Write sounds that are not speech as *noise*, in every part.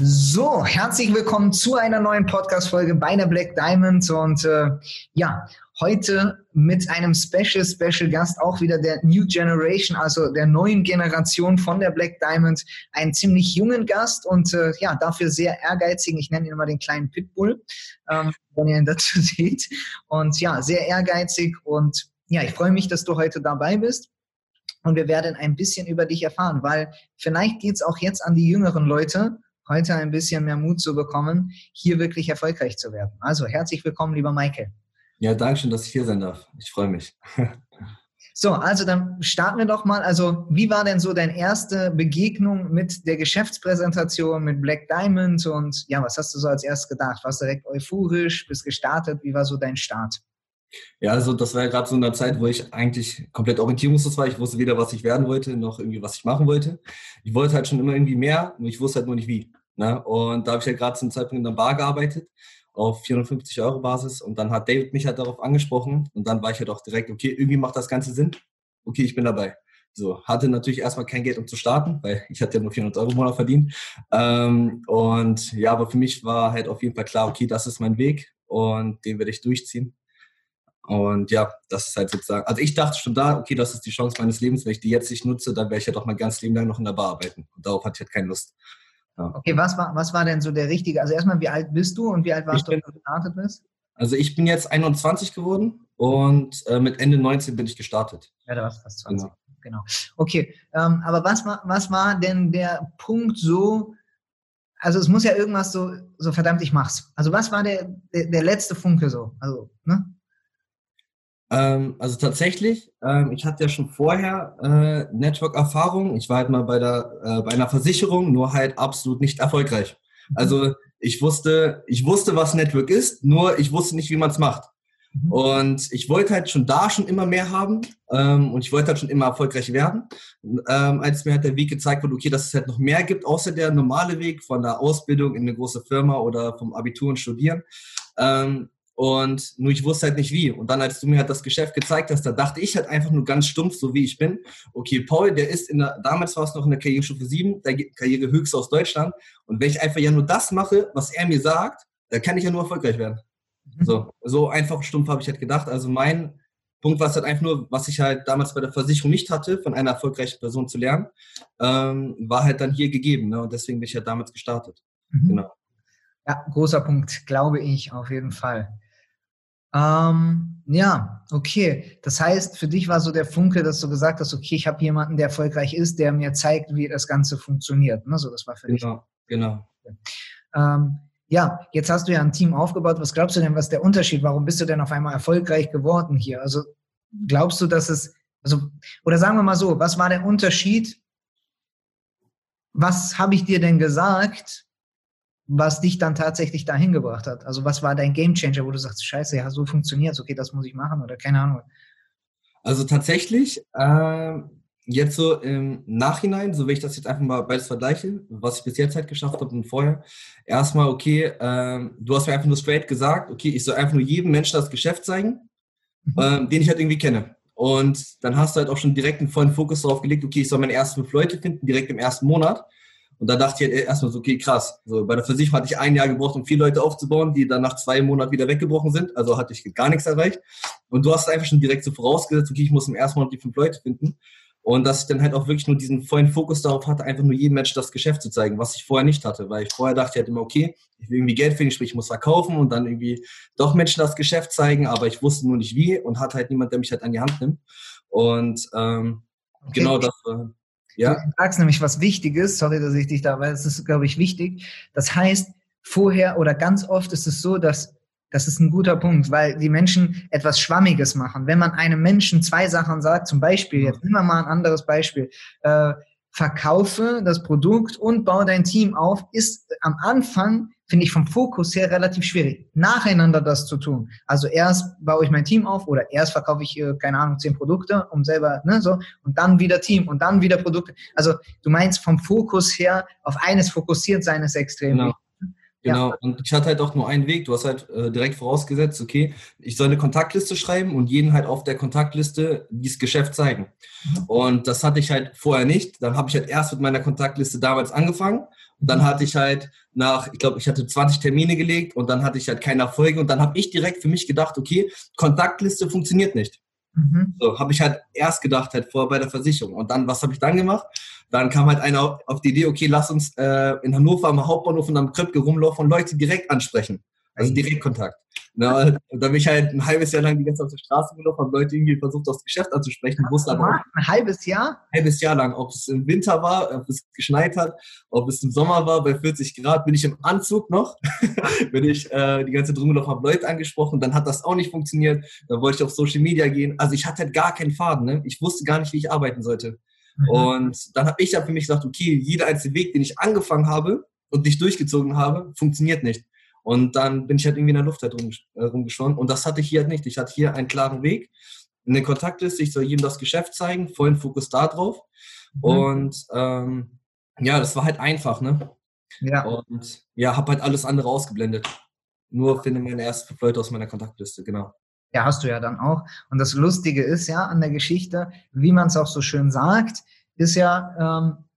So, herzlich willkommen zu einer neuen Podcast-Folge bei der Black Diamond und äh, ja, heute mit einem Special, Special Gast, auch wieder der New Generation, also der neuen Generation von der Black Diamond, einen ziemlich jungen Gast und äh, ja, dafür sehr ehrgeizigen, ich nenne ihn immer den kleinen Pitbull, ähm, wenn ihr ihn dazu *laughs* seht. Und ja, sehr ehrgeizig und ja, ich freue mich, dass du heute dabei bist. Und wir werden ein bisschen über dich erfahren, weil vielleicht geht es auch jetzt an die jüngeren Leute, heute ein bisschen mehr Mut zu bekommen, hier wirklich erfolgreich zu werden. Also herzlich willkommen, lieber Michael. Ja, danke schön, dass ich hier sein darf. Ich freue mich. *laughs* So, also dann starten wir doch mal. Also, wie war denn so deine erste Begegnung mit der Geschäftspräsentation mit Black Diamond und ja, was hast du so als erstes gedacht? Warst du direkt euphorisch, bist gestartet? Wie war so dein Start? Ja, also das war ja gerade so in der Zeit, wo ich eigentlich komplett orientierungslos war. Ich wusste weder, was ich werden wollte, noch irgendwie, was ich machen wollte. Ich wollte halt schon immer irgendwie mehr, nur ich wusste halt nur nicht wie. Ne? Und da habe ich ja gerade zum Zeitpunkt in der Bar gearbeitet auf 450 Euro Basis und dann hat David mich halt darauf angesprochen und dann war ich halt auch direkt, okay, irgendwie macht das Ganze Sinn. Okay, ich bin dabei. So, hatte natürlich erstmal kein Geld, um zu starten, weil *laughs* ich hatte ja nur 400 Euro im Monat verdient. Ähm, und ja, aber für mich war halt auf jeden Fall klar, okay, das ist mein Weg und den werde ich durchziehen. Und ja, das ist halt sozusagen, also ich dachte schon da, okay, das ist die Chance meines Lebens, wenn ich die jetzt nicht nutze, dann werde ich ja halt doch mein ganzes Leben lang noch in der Bar arbeiten. Und darauf hatte ich halt keine Lust. Ja. Okay, was war, was war denn so der richtige? Also erstmal, wie alt bist du und wie alt warst bin, du, als du gestartet bist? Also ich bin jetzt 21 geworden und äh, mit Ende 19 bin ich gestartet. Ja, da warst du fast 20. Genau. genau. Okay, ähm, aber was war, was war denn der Punkt so, also es muss ja irgendwas so, so verdammt, ich mach's. Also was war der, der, der letzte Funke so? Also, ne? Ähm, also tatsächlich, ähm, ich hatte ja schon vorher äh, Network-Erfahrung. Ich war halt mal bei, der, äh, bei einer Versicherung, nur halt absolut nicht erfolgreich. Also ich wusste, ich wusste, was Network ist, nur ich wusste nicht, wie man es macht. Mhm. Und ich wollte halt schon da schon immer mehr haben ähm, und ich wollte halt schon immer erfolgreich werden. Ähm, als mir halt der Weg gezeigt wurde, okay, dass es halt noch mehr gibt, außer der normale Weg von der Ausbildung in eine große Firma oder vom Abitur und Studieren, ähm, und nur ich wusste halt nicht wie. Und dann, als du mir halt das Geschäft gezeigt hast, da dachte ich halt einfach nur ganz stumpf, so wie ich bin. Okay, Paul, der ist in der, damals war es noch in der Karrierestufe 7, der Karrierehöchste aus Deutschland. Und wenn ich einfach ja nur das mache, was er mir sagt, dann kann ich ja nur erfolgreich werden. Mhm. So, so einfach stumpf habe ich halt gedacht. Also mein Punkt war es halt einfach nur, was ich halt damals bei der Versicherung nicht hatte, von einer erfolgreichen Person zu lernen, ähm, war halt dann hier gegeben. Ne? Und deswegen bin ich halt damals gestartet. Mhm. Genau. Ja, großer Punkt, glaube ich, auf jeden Fall. Ähm, ja, okay. Das heißt, für dich war so der Funke, dass du gesagt hast, okay, ich habe jemanden, der erfolgreich ist, der mir zeigt, wie das Ganze funktioniert. Ne? So, das war für genau, dich. Genau. Ähm, ja, jetzt hast du ja ein Team aufgebaut. Was glaubst du denn, was der Unterschied? Warum bist du denn auf einmal erfolgreich geworden hier? Also glaubst du, dass es, also, oder sagen wir mal so, was war der Unterschied? Was habe ich dir denn gesagt, was dich dann tatsächlich dahin gebracht hat? Also was war dein Gamechanger, wo du sagst, scheiße, ja, so funktioniert es, okay, das muss ich machen oder keine Ahnung. Also tatsächlich, äh, jetzt so im Nachhinein, so wenn ich das jetzt einfach mal beides vergleiche, was ich bis jetzt halt geschafft habe und vorher, erstmal, okay, äh, du hast mir einfach nur straight gesagt, okay, ich soll einfach nur jedem Menschen das Geschäft zeigen, mhm. äh, den ich halt irgendwie kenne. Und dann hast du halt auch schon direkt einen vollen Fokus darauf gelegt, okay, ich soll meine ersten fünf Leute finden, direkt im ersten Monat. Und da dachte ich halt erstmal so, okay, krass. So, bei der Versicherung hatte ich ein Jahr gebraucht, um vier Leute aufzubauen, die dann nach zwei Monaten wieder weggebrochen sind. Also hatte ich gar nichts erreicht. Und du hast einfach schon direkt so vorausgesetzt, okay, ich muss im ersten Monat die fünf Leute finden. Und dass ich dann halt auch wirklich nur diesen vollen Fokus darauf hatte, einfach nur jedem Match das Geschäft zu zeigen, was ich vorher nicht hatte. Weil ich vorher dachte ich halt immer, okay, ich will irgendwie Geld verdienen, sprich, ich muss verkaufen und dann irgendwie doch Menschen das Geschäft zeigen, aber ich wusste nur nicht wie und hatte halt niemand, der mich halt an die Hand nimmt. Und ähm, okay. genau das war ja. Du sagst nämlich was Wichtiges, sorry, dass ich dich da, weil es ist, glaube ich, wichtig. Das heißt, vorher oder ganz oft ist es so, dass das ist ein guter Punkt, weil die Menschen etwas Schwammiges machen. Wenn man einem Menschen zwei Sachen sagt, zum Beispiel, jetzt nehmen wir mal ein anderes Beispiel, äh, verkaufe das Produkt und baue dein Team auf, ist am Anfang, finde ich vom Fokus her relativ schwierig, nacheinander das zu tun. Also erst baue ich mein Team auf oder erst verkaufe ich, äh, keine Ahnung, zehn Produkte, um selber, ne, so, und dann wieder Team und dann wieder Produkte. Also du meinst vom Fokus her auf eines fokussiert sein ist extrem genau. wichtig. Genau, ja. und ich hatte halt auch nur einen Weg. Du hast halt äh, direkt vorausgesetzt, okay, ich soll eine Kontaktliste schreiben und jeden halt auf der Kontaktliste dieses Geschäft zeigen. Mhm. Und das hatte ich halt vorher nicht. Dann habe ich halt erst mit meiner Kontaktliste damals angefangen. Dann hatte ich halt nach, ich glaube, ich hatte 20 Termine gelegt und dann hatte ich halt keine Erfolge. Und dann habe ich direkt für mich gedacht, okay, Kontaktliste funktioniert nicht. Mhm. So, habe ich halt erst gedacht, halt vorher bei der Versicherung. Und dann, was habe ich dann gemacht? Dann kam halt einer auf die Idee, okay, lass uns äh, in Hannover am Hauptbahnhof und am Kröpke rumlaufen und Leute direkt ansprechen. Also Direktkontakt. Na, da bin ich halt ein halbes Jahr lang die ganze Zeit auf der Straße gelaufen, habe Leute irgendwie versucht, das Geschäft anzusprechen. Wusste aber auch, ein halbes Jahr? Ein halbes Jahr lang. Ob es im Winter war, ob es geschneit hat, ob es im Sommer war, bei 40 Grad, bin ich im Anzug noch. *laughs* bin ich äh, die ganze Zeit rumgelaufen, habe Leute angesprochen. Dann hat das auch nicht funktioniert. Dann wollte ich auf Social Media gehen. Also ich hatte halt gar keinen Faden. Ne? Ich wusste gar nicht, wie ich arbeiten sollte. Mhm. Und dann habe ich ja für mich gesagt, okay, jeder einzelne Weg, den ich angefangen habe und nicht durchgezogen habe, funktioniert nicht. Und dann bin ich halt irgendwie in der Luft halt rum, rumgeschwommen. Und das hatte ich hier halt nicht. Ich hatte hier einen klaren Weg, eine Kontaktliste, ich soll jedem das Geschäft zeigen, vollen Fokus da drauf. Mhm. Und ähm, ja, das war halt einfach, ne? Ja. Und ja, habe halt alles andere ausgeblendet. Nur finde meine ersten fünf Leute aus meiner Kontaktliste, genau. Ja, hast du ja dann auch. Und das Lustige ist ja an der Geschichte, wie man es auch so schön sagt, ist ja, ähm,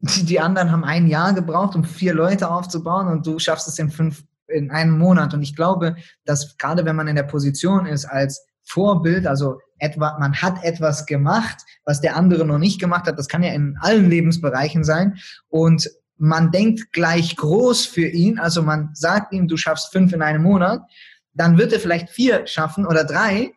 die, die anderen haben ein Jahr gebraucht, um vier Leute aufzubauen und du schaffst es in fünf, in einem Monat. Und ich glaube, dass gerade wenn man in der Position ist als Vorbild, also etwa, man hat etwas gemacht, was der andere noch nicht gemacht hat, das kann ja in allen Lebensbereichen sein. Und man denkt gleich groß für ihn, also man sagt ihm, du schaffst fünf in einem Monat dann wird er vielleicht vier schaffen oder drei,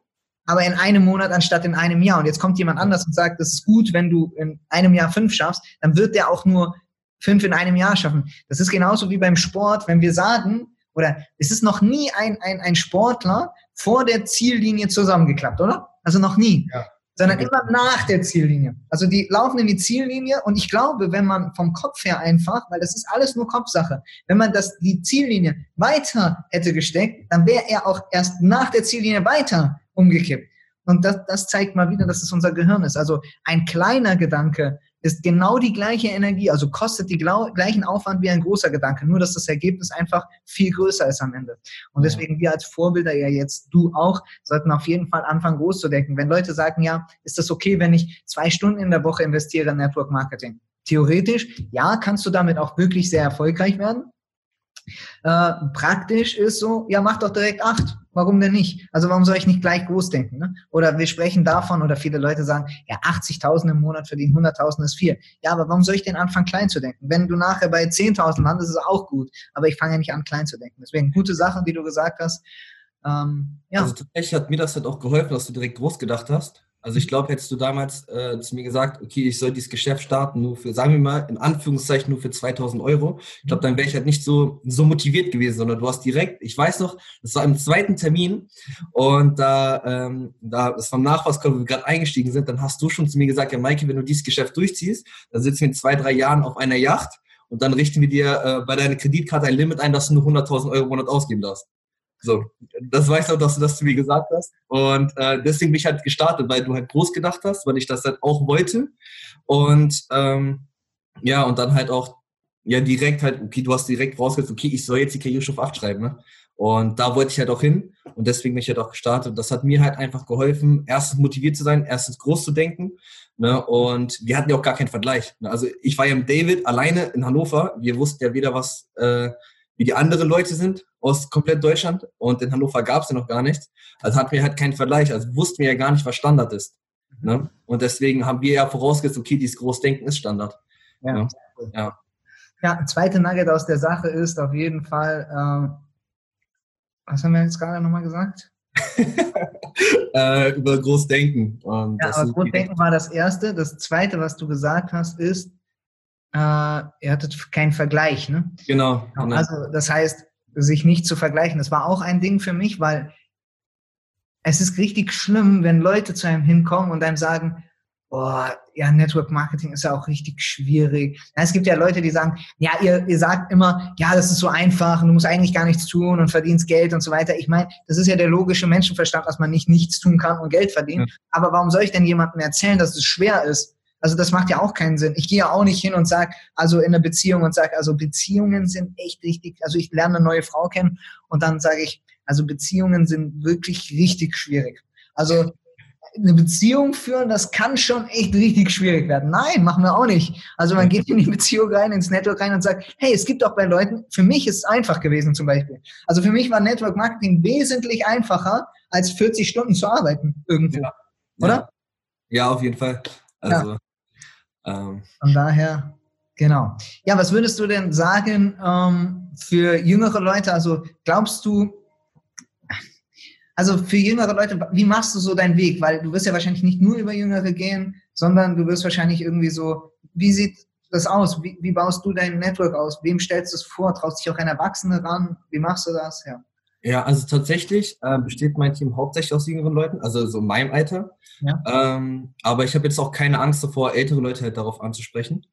aber in einem Monat anstatt in einem Jahr. Und jetzt kommt jemand anders und sagt, das ist gut, wenn du in einem Jahr fünf schaffst, dann wird der auch nur fünf in einem Jahr schaffen. Das ist genauso wie beim Sport, wenn wir sagen, oder es ist noch nie ein, ein, ein Sportler vor der Ziellinie zusammengeklappt, oder? Also noch nie. Ja sondern immer nach der Ziellinie. Also die laufen in die Ziellinie und ich glaube, wenn man vom Kopf her einfach, weil das ist alles nur Kopfsache, wenn man das die Ziellinie weiter hätte gesteckt, dann wäre er auch erst nach der Ziellinie weiter umgekippt. Und das, das zeigt mal wieder, dass es unser Gehirn ist. Also ein kleiner Gedanke ist genau die gleiche Energie, also kostet die gleichen Aufwand wie ein großer Gedanke, nur dass das Ergebnis einfach viel größer ist am Ende. Und deswegen wir als Vorbilder, ja jetzt du auch, sollten auf jeden Fall anfangen, groß zu denken. Wenn Leute sagen, ja, ist das okay, wenn ich zwei Stunden in der Woche investiere in Network Marketing? Theoretisch, ja, kannst du damit auch wirklich sehr erfolgreich werden. Äh, praktisch ist so, ja, mach doch direkt acht. Warum denn nicht? Also warum soll ich nicht gleich groß denken? Ne? Oder wir sprechen davon, oder viele Leute sagen, ja, 80.000 im Monat verdienen, 100.000 ist viel. Ja, aber warum soll ich denn anfangen, klein zu denken? Wenn du nachher bei 10.000 landest, ist es auch gut. Aber ich fange ja nicht an, klein zu denken. Deswegen gute Sachen, die du gesagt hast. Ähm, ja. Also tatsächlich hat mir das halt auch geholfen, dass du direkt groß gedacht hast. Also ich glaube, hättest du damals äh, zu mir gesagt, okay, ich soll dieses Geschäft starten, nur für, sagen wir mal, in Anführungszeichen nur für 2000 Euro. Ich glaube, dann wäre ich halt nicht so, so motiviert gewesen, sondern du hast direkt, ich weiß noch, das war im zweiten Termin und da, ähm, da, das war im Nachwasskörper, wo wir gerade eingestiegen sind, dann hast du schon zu mir gesagt, ja, Maike, wenn du dieses Geschäft durchziehst, dann sitzen wir in zwei, drei Jahren auf einer Yacht und dann richten wir dir äh, bei deiner Kreditkarte ein Limit ein, dass du nur 100.000 Euro im Monat ausgeben darfst. So, das weißt du, dass du das zu mir gesagt hast. Und äh, deswegen bin ich halt gestartet, weil du halt groß gedacht hast, weil ich das halt auch wollte. Und ähm, ja, und dann halt auch ja direkt halt, okay, du hast direkt rausgehört, okay, ich soll jetzt die Karrierestufe 8 schreiben, ne? Und da wollte ich halt auch hin und deswegen bin ich halt auch gestartet. Und das hat mir halt einfach geholfen, erstens motiviert zu sein, erstens groß zu denken. Ne? Und wir hatten ja auch gar keinen Vergleich. Ne? Also ich war ja mit David alleine in Hannover. Wir wussten ja weder was, äh, wie die anderen Leute sind aus komplett Deutschland und in Hannover gab es ja noch gar nichts. Also hatten wir halt keinen Vergleich, also wussten wir ja gar nicht, was Standard ist. Ne? Und deswegen haben wir ja vorausgesetzt, okay, dieses Großdenken ist Standard. Ja. Ja. ja. ja, zweite Nugget aus der Sache ist auf jeden Fall, äh, was haben wir jetzt gerade nochmal gesagt? *laughs* äh, über Großdenken. Und ja, aber Großdenken war das erste. Das zweite, was du gesagt hast, ist, äh, ihr hattet keinen Vergleich, ne? Genau, genau. Also das heißt, sich nicht zu vergleichen. Das war auch ein Ding für mich, weil es ist richtig schlimm, wenn Leute zu einem hinkommen und einem sagen, oh, ja, Network Marketing ist ja auch richtig schwierig. Es gibt ja Leute, die sagen, ja, ihr, ihr sagt immer, ja, das ist so einfach und du musst eigentlich gar nichts tun und verdienst Geld und so weiter. Ich meine, das ist ja der logische Menschenverstand, dass man nicht nichts tun kann und Geld verdienen. Ja. Aber warum soll ich denn jemandem erzählen, dass es schwer ist? Also das macht ja auch keinen Sinn. Ich gehe ja auch nicht hin und sage, also in einer Beziehung und sage, also Beziehungen sind echt richtig, also ich lerne eine neue Frau kennen und dann sage ich, also Beziehungen sind wirklich richtig schwierig. Also eine Beziehung führen, das kann schon echt richtig schwierig werden. Nein, machen wir auch nicht. Also man geht in die Beziehung rein, ins Network rein und sagt, hey, es gibt auch bei Leuten, für mich ist es einfach gewesen zum Beispiel. Also für mich war Network Marketing wesentlich einfacher, als 40 Stunden zu arbeiten irgendwo. Ja. Oder? Ja, auf jeden Fall. Also, ja. Ähm. Von daher, genau. Ja, was würdest du denn sagen ähm, für jüngere Leute? Also glaubst du, also für jüngere Leute, wie machst du so deinen Weg? Weil du wirst ja wahrscheinlich nicht nur über Jüngere gehen, sondern du wirst wahrscheinlich irgendwie so, wie sieht das aus? Wie, wie baust du dein Network aus? Wem stellst du es vor? Traust dich auch ein Erwachsene ran? Wie machst du das? Ja. Ja, also tatsächlich äh, besteht mein Team hauptsächlich aus jüngeren Leuten, also so in meinem Alter. Ja. Ähm, aber ich habe jetzt auch keine Angst davor, ältere Leute halt darauf anzusprechen.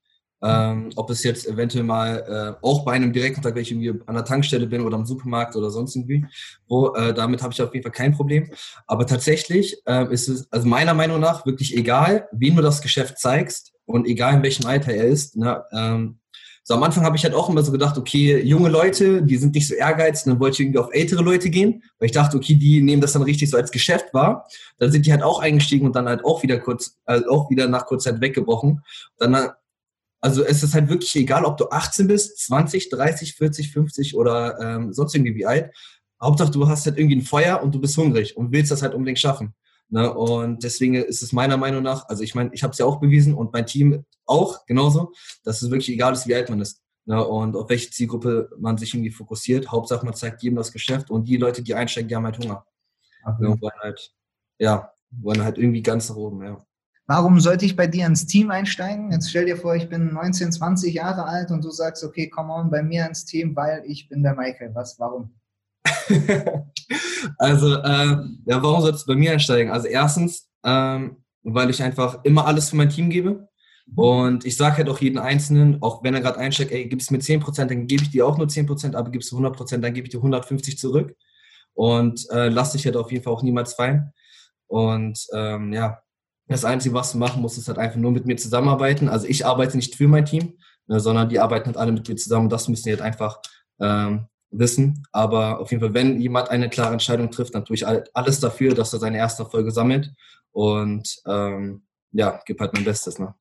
Ähm, ob es jetzt eventuell mal äh, auch bei einem Direktkontakt, wenn ich irgendwie an der Tankstelle bin oder am Supermarkt oder sonst irgendwie, wo äh, damit habe ich auf jeden Fall kein Problem. Aber tatsächlich äh, ist es, also meiner Meinung nach, wirklich egal, wem du das Geschäft zeigst und egal in welchem Alter er ist. Ne, ähm, so am Anfang habe ich halt auch immer so gedacht, okay, junge Leute, die sind nicht so ehrgeizig, dann wollte ich irgendwie auf ältere Leute gehen, weil ich dachte, okay, die nehmen das dann richtig so als Geschäft wahr. Dann sind die halt auch eingestiegen und dann halt auch wieder kurz, also auch wieder nach kurzer Zeit weggebrochen. Dann also es ist halt wirklich egal, ob du 18 bist, 20, 30, 40, 50 oder ähm, sonst irgendwie wie alt. Hauptsache, du hast halt irgendwie ein Feuer und du bist hungrig und willst das halt unbedingt schaffen. Ne? Und deswegen ist es meiner Meinung nach, also ich meine, ich habe es ja auch bewiesen und mein Team auch genauso, dass es wirklich egal ist, wie alt man ist. Ne? Und auf welche Zielgruppe man sich irgendwie fokussiert. Hauptsache, man zeigt jedem das Geschäft und die Leute, die einsteigen, die haben halt Hunger. Okay. Ne? Wollen halt, ja, wollen halt irgendwie ganz nach oben, ja. Warum sollte ich bei dir ins Team einsteigen? Jetzt stell dir vor, ich bin 19, 20 Jahre alt und du sagst, okay, come on, bei mir ins Team, weil ich bin der Michael. Was, warum? *laughs* also, äh, ja, warum solltest du bei mir einsteigen? Also erstens, ähm, weil ich einfach immer alles für mein Team gebe. Und ich sage halt auch jeden Einzelnen, auch wenn er gerade einsteigt, ey, gibst mir 10%, dann gebe ich dir auch nur 10%, aber gibst du 100%, dann gebe ich dir 150 zurück. Und äh, lass dich halt auf jeden Fall auch niemals fallen. Und ähm, ja, das Einzige, was du machen musst, ist halt einfach nur mit mir zusammenarbeiten. Also ich arbeite nicht für mein Team, ne, sondern die arbeiten halt alle mit mir zusammen. Das müssen die halt einfach ähm, wissen. Aber auf jeden Fall, wenn jemand eine klare Entscheidung trifft, dann tue ich alles dafür, dass er seine erste Folge sammelt. Und ähm, ja, gib halt mein Bestes. Ne?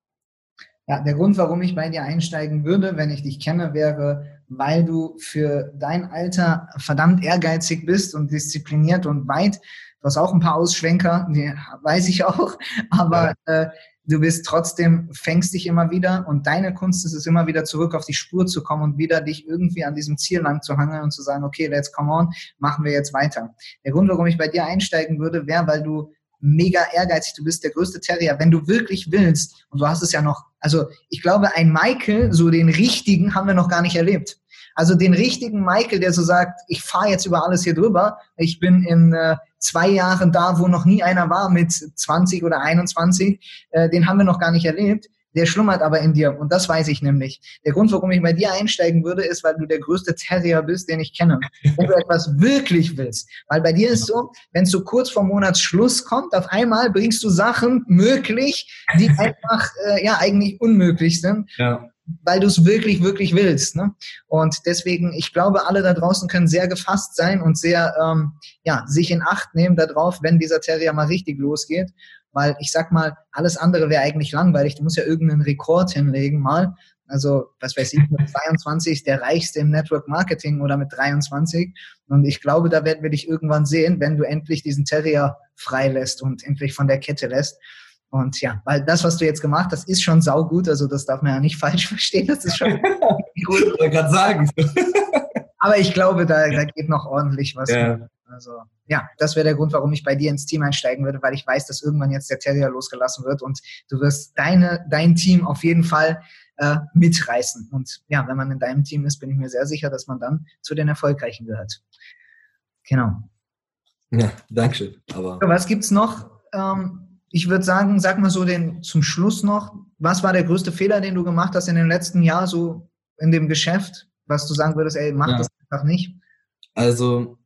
Ja, der Grund, warum ich bei dir einsteigen würde, wenn ich dich kenne, wäre, weil du für dein Alter verdammt ehrgeizig bist und diszipliniert und weit Du hast auch ein paar Ausschwenker, die weiß ich auch, aber äh, du bist trotzdem, fängst dich immer wieder und deine Kunst ist es immer wieder zurück auf die Spur zu kommen und wieder dich irgendwie an diesem Ziel lang zu hangeln und zu sagen, okay, let's come on, machen wir jetzt weiter. Der Grund, warum ich bei dir einsteigen würde, wäre, weil du mega ehrgeizig, du bist der größte Terrier, wenn du wirklich willst, und du hast es ja noch, also ich glaube, ein Michael, so den richtigen, haben wir noch gar nicht erlebt. Also den richtigen Michael, der so sagt, ich fahre jetzt über alles hier drüber, ich bin in äh, zwei Jahren da, wo noch nie einer war mit 20 oder 21, äh, den haben wir noch gar nicht erlebt. Der schlummert aber in dir und das weiß ich nämlich. Der Grund, warum ich bei dir einsteigen würde, ist, weil du der größte Terrier bist, den ich kenne. Wenn du etwas wirklich willst. Weil bei dir ist so, wenn es so kurz vor Monatsschluss kommt, auf einmal bringst du Sachen möglich, die einfach äh, ja eigentlich unmöglich sind. Ja weil du es wirklich, wirklich willst. Ne? Und deswegen, ich glaube, alle da draußen können sehr gefasst sein und sehr, ähm, ja, sich in Acht nehmen darauf, wenn dieser Terrier mal richtig losgeht. Weil ich sag mal, alles andere wäre eigentlich langweilig. Du musst ja irgendeinen Rekord hinlegen mal. Also, was weiß ich, mit 22 der reichste im Network Marketing oder mit 23. Und ich glaube, da werden wir dich irgendwann sehen, wenn du endlich diesen Terrier freilässt und endlich von der Kette lässt. Und ja, weil das, was du jetzt gemacht hast, ist schon saugut. Also das darf man ja nicht *laughs* falsch verstehen. Das ist schon *laughs* gut. Ich wollte gerade sagen. *laughs* Aber ich glaube, da, da geht noch ordentlich was. Ja. Also ja, das wäre der Grund, warum ich bei dir ins Team einsteigen würde, weil ich weiß, dass irgendwann jetzt der Terrier losgelassen wird und du wirst deine, dein Team auf jeden Fall äh, mitreißen. Und ja, wenn man in deinem Team ist, bin ich mir sehr sicher, dass man dann zu den Erfolgreichen gehört. Genau. Ja, Dankeschön. Aber was gibt's noch? Ähm, ich würde sagen, sag mal so den zum Schluss noch, was war der größte Fehler, den du gemacht hast in den letzten Jahren so in dem Geschäft, was du sagen würdest, ey, mach ja. das einfach nicht? Also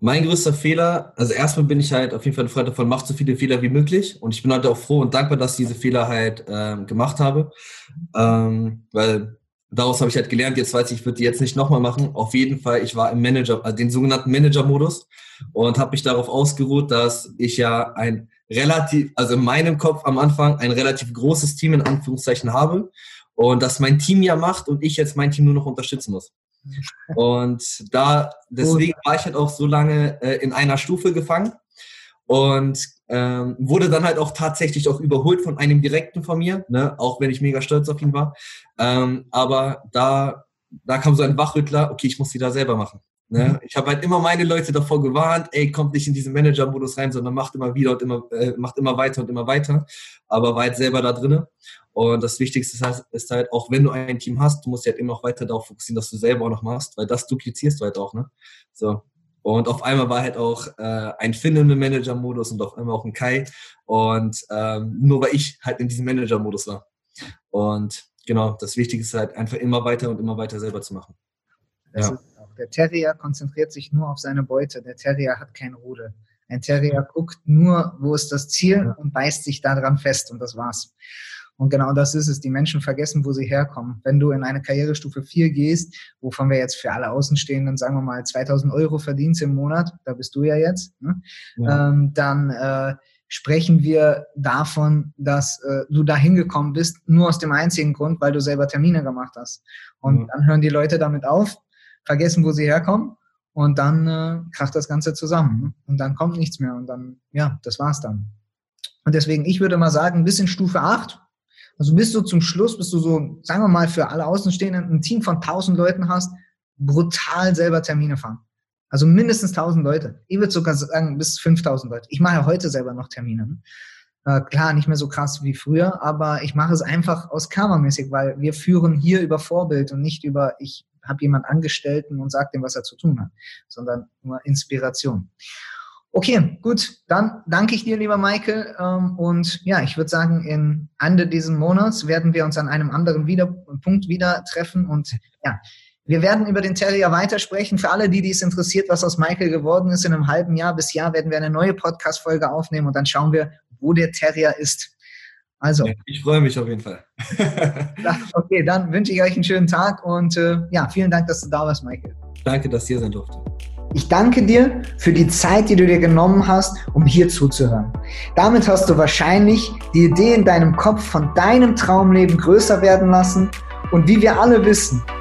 mein größter Fehler, also erstmal bin ich halt auf jeden Fall ein Freund davon, mach so viele Fehler wie möglich. Und ich bin halt auch froh und dankbar, dass ich diese Fehler halt ähm, gemacht habe. Ähm, weil daraus habe ich halt gelernt, jetzt weiß ich, ich würde die jetzt nicht nochmal machen. Auf jeden Fall, ich war im Manager, also den sogenannten Manager-Modus und habe mich darauf ausgeruht, dass ich ja ein relativ, also in meinem Kopf am Anfang ein relativ großes Team in Anführungszeichen habe und dass mein Team ja macht und ich jetzt mein Team nur noch unterstützen muss. Und da, deswegen war ich halt auch so lange äh, in einer Stufe gefangen und ähm, wurde dann halt auch tatsächlich auch überholt von einem Direkten von mir, ne? auch wenn ich mega stolz auf ihn war. Ähm, aber da, da kam so ein Wachrüttler, okay, ich muss die da selber machen. Ne? Mhm. Ich habe halt immer meine Leute davor gewarnt, ey, kommt nicht in diesen Manager-Modus rein, sondern macht immer wieder und immer, äh, macht immer weiter und immer weiter. Aber war halt selber da drinne. Und das Wichtigste ist halt, ist halt, auch wenn du ein Team hast, du musst dich halt immer noch weiter darauf fokussieren, dass du selber auch noch machst, weil das duplizierst du halt auch, ne? So. Und auf einmal war halt auch äh, ein Finn im Manager-Modus und auf einmal auch ein Kai. Und ähm, nur weil ich halt in diesem Manager-Modus war. Und genau, das Wichtige ist halt einfach immer weiter und immer weiter selber zu machen. Ja. Der Terrier konzentriert sich nur auf seine Beute. Der Terrier hat kein Rudel. Ein Terrier guckt nur, wo ist das Ziel und beißt sich daran fest und das war's. Und genau das ist es. Die Menschen vergessen, wo sie herkommen. Wenn du in eine Karrierestufe 4 gehst, wovon wir jetzt für alle Außenstehenden, sagen wir mal, 2000 Euro verdienst im Monat, da bist du ja jetzt, ne? ja. Ähm, dann äh, sprechen wir davon, dass äh, du da hingekommen bist, nur aus dem einzigen Grund, weil du selber Termine gemacht hast. Und ja. dann hören die Leute damit auf, vergessen, wo sie herkommen und dann äh, kracht das Ganze zusammen. Ne? Und dann kommt nichts mehr und dann, ja, das war's dann. Und deswegen, ich würde mal sagen, bis in Stufe 8, also bis du zum Schluss, bis du so, sagen wir mal, für alle Außenstehenden ein Team von 1000 Leuten hast, brutal selber Termine fahren. Also mindestens 1000 Leute. Ich würde sogar sagen, bis 5000 Leute. Ich mache heute selber noch Termine. Ne? Äh, klar, nicht mehr so krass wie früher, aber ich mache es einfach aus Karma-mäßig, weil wir führen hier über Vorbild und nicht über, ich habe jemand Angestellten und sage dem, was er zu tun hat, sondern nur Inspiration. Okay, gut, dann danke ich dir, lieber Michael. Ähm, und ja, ich würde sagen, in Ende diesen Monats werden wir uns an einem anderen wieder, Punkt wieder treffen. Und ja, wir werden über den Terrier weitersprechen. Für alle, die dies interessiert, was aus Michael geworden ist, in einem halben Jahr bis Jahr werden wir eine neue Podcast-Folge aufnehmen und dann schauen wir, wo der Terrier ist. Also. Ich freue mich auf jeden Fall. okay, dann wünsche ich euch einen schönen Tag und äh, ja, vielen Dank, dass du da warst, Michael. Danke, dass ihr sein durfte. Ich danke dir für die Zeit, die du dir genommen hast, um hier zuzuhören. Damit hast du wahrscheinlich die Idee in deinem Kopf von deinem Traumleben größer werden lassen. Und wie wir alle wissen,